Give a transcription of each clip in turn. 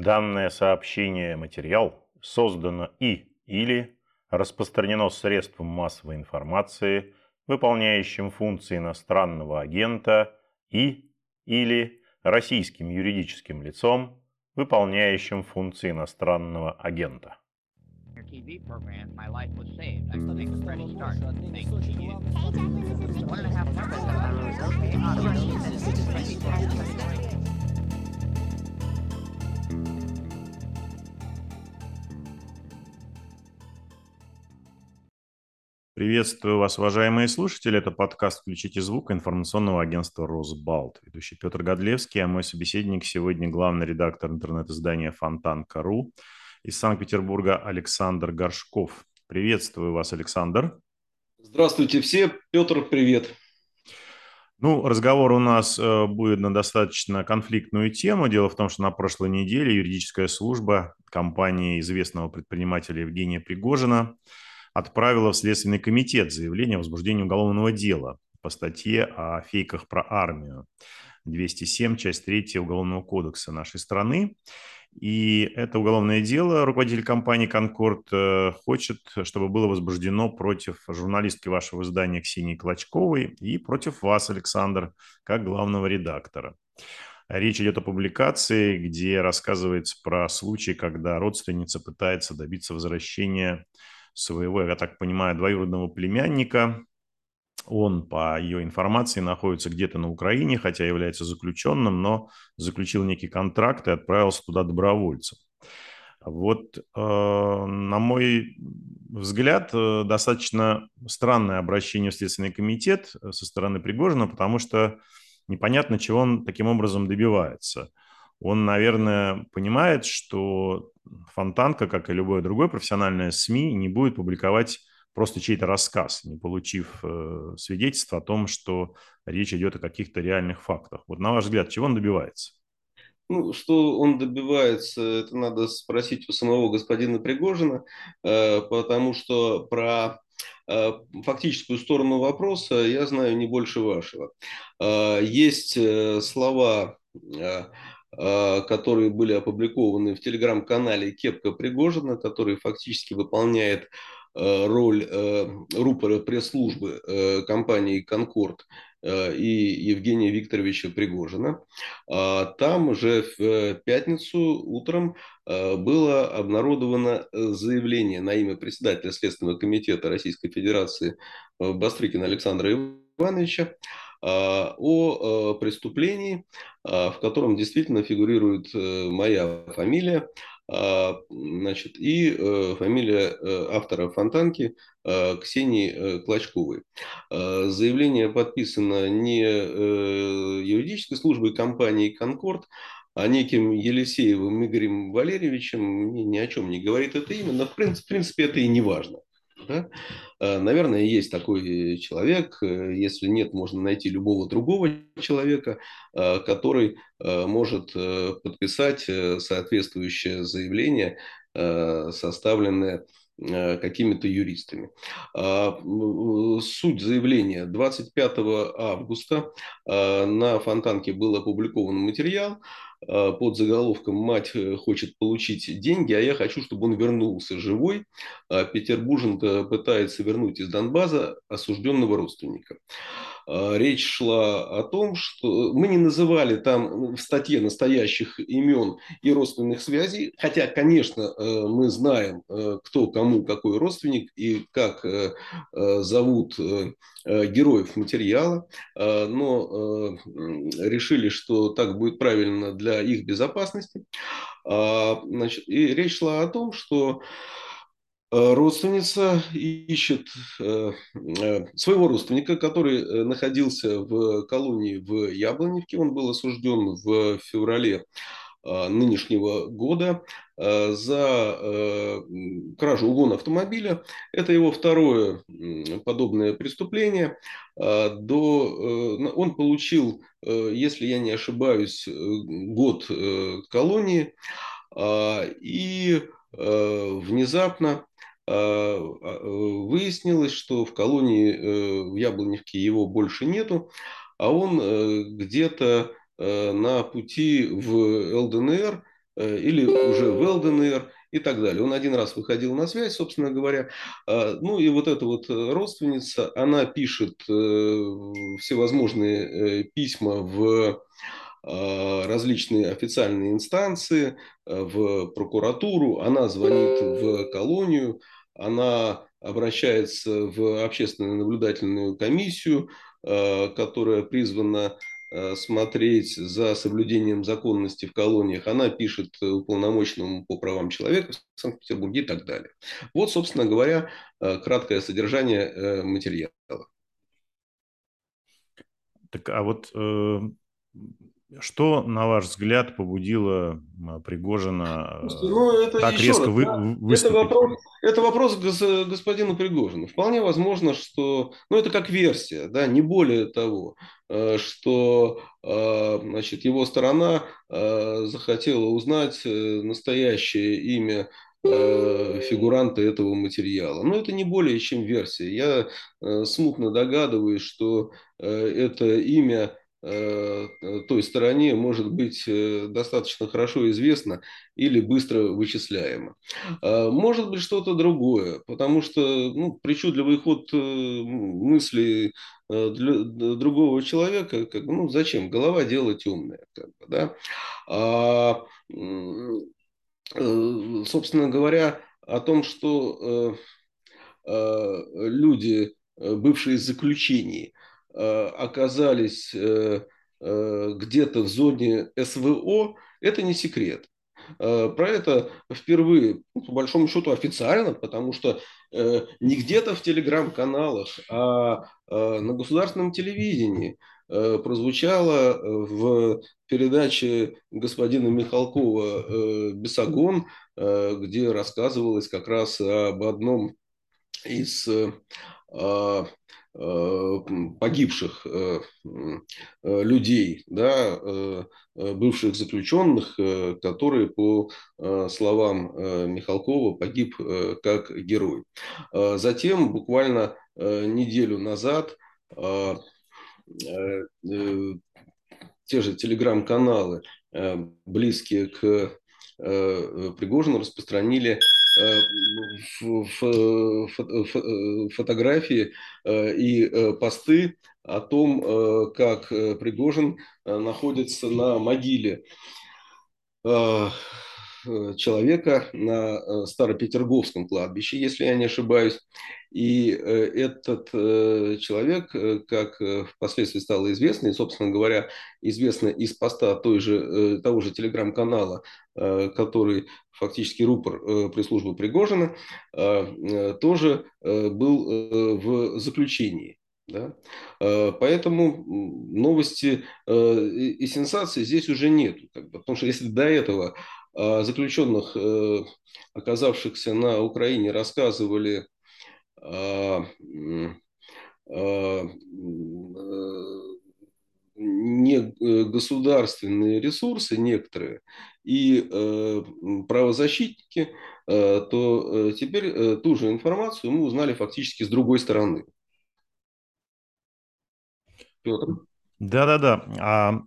Данное сообщение материал создано и или распространено средством массовой информации, выполняющим функции иностранного агента и или российским юридическим лицом, выполняющим функции иностранного агента. TV program, my life was saved. I still think it's to start. Thank you. One and a half Приветствую вас, уважаемые слушатели. Это подкаст «Включите звук» информационного агентства «Росбалт». Ведущий Петр Годлевский, а мой собеседник сегодня главный редактор интернет-издания «Фонтанка.ру» из Санкт-Петербурга Александр Горшков. Приветствую вас, Александр. Здравствуйте все. Петр, привет. Ну, разговор у нас э, будет на достаточно конфликтную тему. Дело в том, что на прошлой неделе юридическая служба компании известного предпринимателя Евгения Пригожина отправила в Следственный комитет заявление о возбуждении уголовного дела по статье о фейках про армию. 207, часть 3 Уголовного кодекса нашей страны. И это уголовное дело руководитель компании «Конкорд» э, хочет, чтобы было возбуждено против журналистки вашего издания Ксении Клочковой и против вас, Александр, как главного редактора. Речь идет о публикации, где рассказывается про случай, когда родственница пытается добиться возвращения своего, я так понимаю, двоюродного племянника он, по ее информации, находится где-то на Украине, хотя является заключенным, но заключил некий контракт и отправился туда добровольцем. Вот, э, на мой взгляд, э, достаточно странное обращение в Следственный комитет э, со стороны Пригожина, потому что непонятно, чего он таким образом добивается. Он, наверное, понимает, что Фонтанка, как и любое другое профессиональное СМИ, не будет публиковать просто чей-то рассказ, не получив э, свидетельства о том, что речь идет о каких-то реальных фактах. Вот на ваш взгляд, чего он добивается? Ну, что он добивается, это надо спросить у самого господина Пригожина, э, потому что про э, фактическую сторону вопроса я знаю не больше вашего. Э, есть э, слова которые были опубликованы в телеграм-канале Кепка Пригожина, который фактически выполняет Э, роль э, рупора пресс-службы э, компании «Конкорд» и Евгения Викторовича Пригожина. А там уже в пятницу утром было обнародовано заявление на имя председателя Следственного комитета Российской Федерации Бастрыкина Александра Ивановича о преступлении, в котором действительно фигурирует моя фамилия, а, значит, и э, фамилия э, автора Фонтанки э, Ксении Клочковой. Заявление подписано не юридической службой компании «Конкорд», а неким Елисеевым Игорем Валерьевичем ни, ни о чем не говорит это имя, но в принципе, в принципе это и не важно. Да? Э, наверное, есть такой человек, э, если нет, можно найти любого другого человека, э, который может подписать соответствующее заявление, составленное какими-то юристами. А, суть заявления. 25 августа на Фонтанке был опубликован материал, Э, под заголовком «Мать э, хочет получить деньги, а я хочу, чтобы он вернулся живой». А Петербурженко пытается вернуть из Донбасса осужденного родственника. А, речь шла о том, что мы не называли там в статье настоящих имен и родственных связей, хотя, конечно, э, мы знаем, кто кому какой родственник и как зовут героев материала, но решили, что так будет правильно для их безопасности. А, значит, и речь шла о том, что э, родственница ищет э, э, своего родственника, который находился в колонии в Яблоневке. Он был осужден в феврале нынешнего года за кражу угон автомобиля. Это его второе подобное преступление. До, он получил Э, если я не ошибаюсь, э, год э, колонии, и внезапно выяснилось, что в колонии в Яблоневке его больше нету, а он где-то на пути в ЛДНР или уже в ЛДНР и так далее. Он один раз выходил на связь, собственно говоря. Ну и вот эта вот родственница, она пишет всевозможные письма в различные официальные инстанции, в прокуратуру, она звонит в колонию, она обращается в общественную наблюдательную комиссию, которая призвана Э, смотреть за соблюдением законности в колониях, она пишет уполномоченному по правам человека в Санкт-Петербурге и так далее. Вот, собственно говоря, э, краткое содержание э, материала. Так, а вот что, на ваш взгляд, побудило Пригожина ну, это так резко раз, вы, выступить? Это вопрос, это вопрос господину Пригожину. Вполне возможно, что... Ну, это как версия, да, не более того, э, что э, значит, его сторона э, захотела узнать настоящее имя фигуранта этого материала. Но это не более чем версия. Я смутно догадываюсь, что это имя Э, той стороне может быть э, достаточно хорошо известно или быстро вычисляемо. А, может быть что-то другое, потому что ну, причудливый ход э, мысли для другого человека, как, ну зачем, голова дело темное. Как бы, да? а, собственно говоря, о том, что люди, бывшие в заключении, Э, оказались э, э, где-то в зоне СВО, это не секрет. Про это впервые, ну, по большому счету, официально, потому что не где-то в телеграм-каналах, а на государственном телевидении прозвучало в передаче господина Михалкова «Бесогон», где рассказывалось как раз об одном из Э, погибших э, э, людей, да, бывших заключенных, которые, по словам Михалкова, погиб как герой. Затем, буквально неделю назад, те же телеграм-каналы, близкие к Пригожину, распространили фотографии э, и э, посты о том, э, как Пригожин находится на могиле человека на Старопетерговском кладбище, если я не ошибаюсь. И этот человек, как впоследствии стало известно, и, собственно говоря, известно из поста той же, того же телеграм-канала, который фактически рупор э, пресс-службы Пригожина, э, э, тоже был в заключении. Да? Поэтому новости и сенсации здесь уже нет. Потому что если до этого заключенных, оказавшихся на Украине, рассказывали не э, государственные ресурсы некоторые и э, правозащитники, э, то э, теперь э, ту же информацию мы узнали фактически с другой стороны. Петр? Да-да-да. А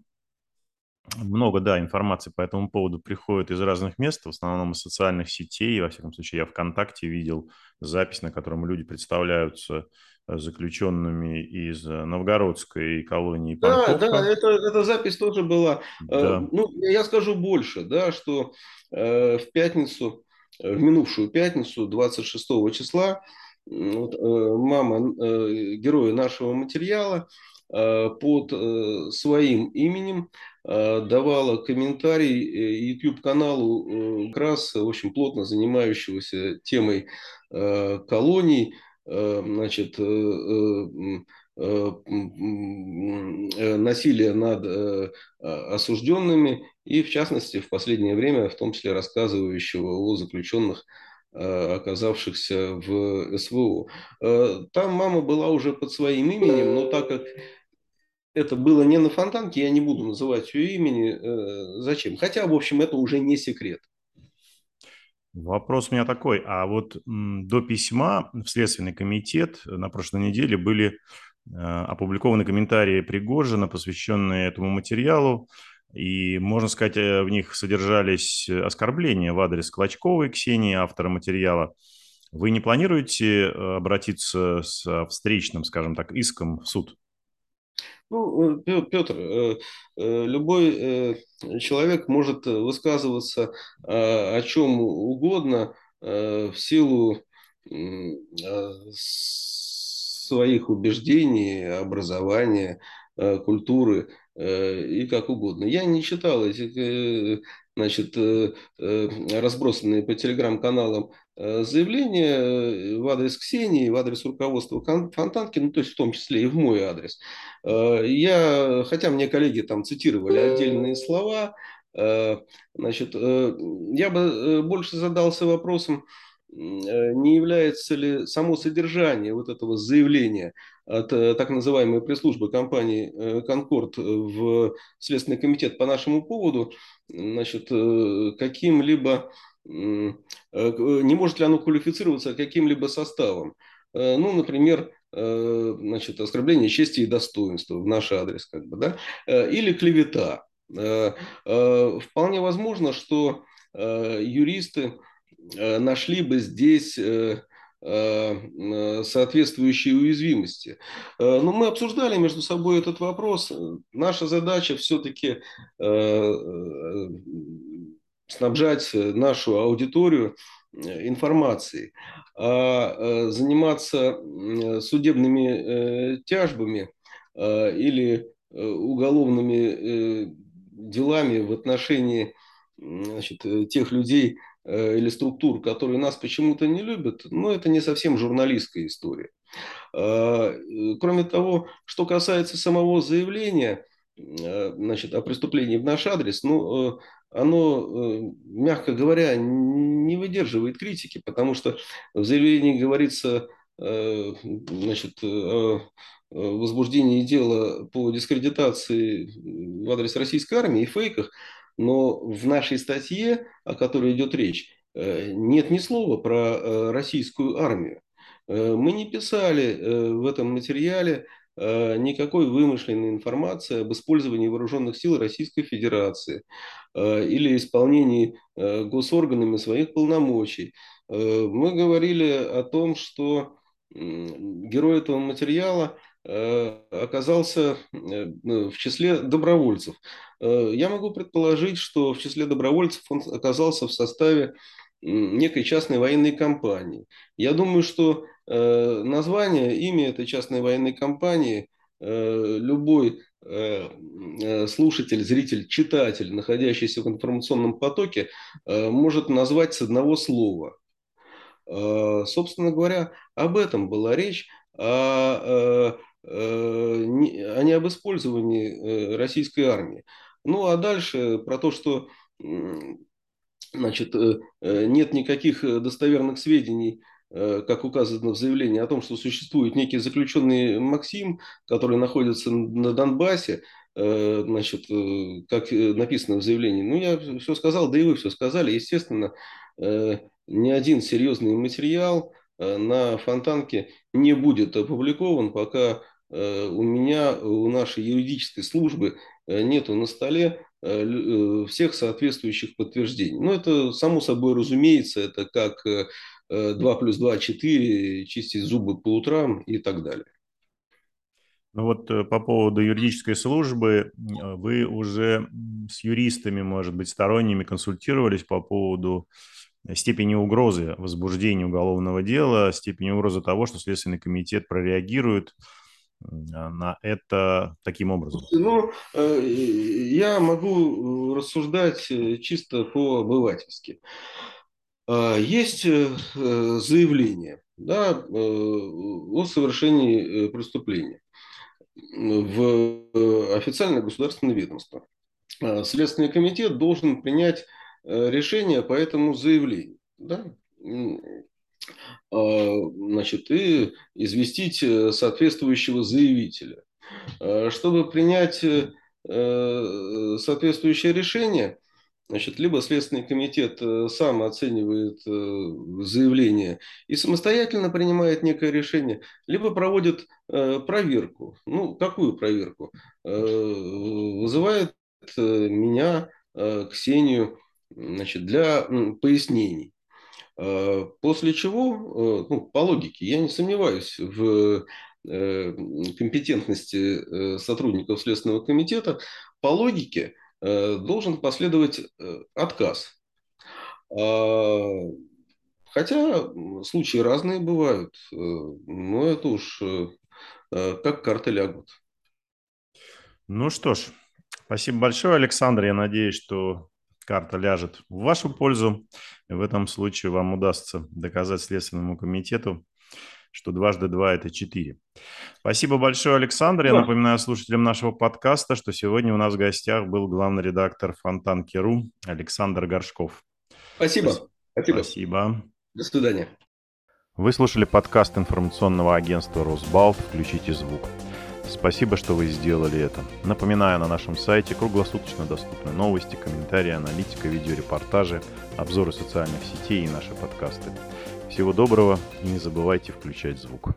много, да, информации по этому поводу приходит из разных мест, в основном из социальных сетей. Во всяком случае, я ВКонтакте видел запись, на котором люди представляются Э, заключенными из э, новгородской колонии Панковка. Да, да, это, эта запись тоже была. Э, да. Ну, я скажу больше, да, что в пятницу, в минувшую пятницу, 26 числа, вот, мама героя нашего материала под своим именем давала комментарий YouTube-каналу раз, в общем, плотно занимающегося темой колоний, Э, значит, э, э, насилие над осужденными и, в частности, в последнее время, в том числе рассказывающего о заключенных, оказавшихся в СВО. Там мама была уже под своим именем, но так как это было не на фонтанке, я не буду называть ее имени. Зачем? Хотя, в общем, это уже не секрет. Вопрос у меня такой. А вот до письма в Следственный комитет на прошлой неделе были э, опубликованы комментарии Пригожина, посвященные этому материалу. И, можно сказать, в них содержались оскорбления в адрес Клочковой Ксении, автора материала. Вы не планируете обратиться с встречным, скажем так, иском в суд? Ну, Петр, любой человек может высказываться о чем угодно в силу своих убеждений, образования, э, культуры э, и как угодно. Я не читал этих э, значит, разбросанные по телеграм-каналам заявления в адрес Ксении, в адрес руководства Фонтанки, ну, то есть в том числе и в мой адрес. Я, хотя мне коллеги там цитировали отдельные слова, значит, я бы больше задался вопросом, Э, не является ли само содержание вот этого заявления от э, так называемой пресс-службы компании э, «Конкорд» в Следственный комитет по нашему поводу значит, каким-либо, не может ли оно квалифицироваться каким-либо составом? Ну, например, значит, оскорбление чести и достоинства в наш адрес, как бы, да? или клевета. Вполне возможно, что юристы Э, нашли бы здесь э, э, соответствующие уязвимости. Но мы обсуждали между собой этот вопрос. Наша задача все-таки снабжать нашу аудиторию информацией, а заниматься судебными тяжбами или уголовными делами в отношении значит, тех людей, Э, или структур, которые нас почему-то не любят, но это не совсем журналистская история. А, э, кроме того, что касается самого заявления э, значит, о преступлении в наш адрес, ну, оно, мягко говоря, не выдерживает критики, потому что в заявлении говорится значит, возбуждении дела по дискредитации в адрес российской армии и фейках, но в нашей статье, о которой идет речь, э, нет ни слова про э, российскую армию. Э, мы не писали в этом материале никакой вымышленной информации об использовании вооруженных сил Российской Федерации или исполнении госорганами своих полномочий. Мы говорили о том, что герой этого материала оказался в числе добровольцев. Э, я могу предположить, что в числе добровольцев он оказался в составе некой частной военной компании. Я думаю, что э, название, имя этой частной военной компании э, любой слушатель, зритель, читатель, находящийся в информационном потоке, может назвать с одного слова. Собственно говоря, об этом была речь, о, о не об использовании российской армии. Ну а дальше про то, что значит, э, э, нет никаких э, достоверных сведений, как указано в заявлении, о том, что существует некий заключенный Максим, который находится на Донбассе, значит, как написано в заявлении. Ну, я все сказал, да и вы все сказали. Естественно, ни один серьезный материал на Фонтанке не будет опубликован, пока у меня, у нашей юридической службы Э, нету на столе э, э, всех соответствующих подтверждений. Но это само собой разумеется, это как 2 плюс 2 – 4, чистить зубы по утрам и так далее. Ну вот по поводу юридической службы, вы уже с юристами, может быть, сторонними консультировались по поводу степени угрозы возбуждения уголовного дела, степени угрозы того, что Следственный комитет прореагирует на это таким образом? Ну, э, я могу рассуждать э, чисто по-обывательски. А, есть э, заявление да, о совершении преступления в официальное государственное ведомство. А, Следственный комитет должен принять решение по этому заявлению. Да? А, значит, и известить э, соответствующего заявителя. А, чтобы принять э, э, соответствующее решение, значит, либо Следственный комитет сам оценивает заявление и самостоятельно принимает некое решение, либо проводит проверку. Ну, какую проверку? Вызывает меня, Ксению, значит, для пояснений. После чего, ну, по логике, я не сомневаюсь в компетентности сотрудников Следственного комитета, по логике должен последовать отказ. Хотя случаи разные бывают, но это уж как карты лягут. Ну что ж, спасибо большое, Александр. Я надеюсь, что карта ляжет в вашу пользу. В этом случае вам удастся доказать Следственному комитету, что дважды два – это четыре. Спасибо большое, Александр. Я напоминаю слушателям нашего подкаста, что сегодня у нас в гостях был главный редактор Фонтанки.ру Александр Горшков. Спасибо. Спасибо. Спасибо. До свидания. Вы слушали подкаст информационного агентства «Росбалт. Включите звук». Спасибо, что вы сделали это. Напоминаю, на нашем сайте круглосуточно доступны новости, комментарии, аналитика, видеорепортажи, обзоры социальных сетей и наши подкасты. Всего доброго и не забывайте включать звук.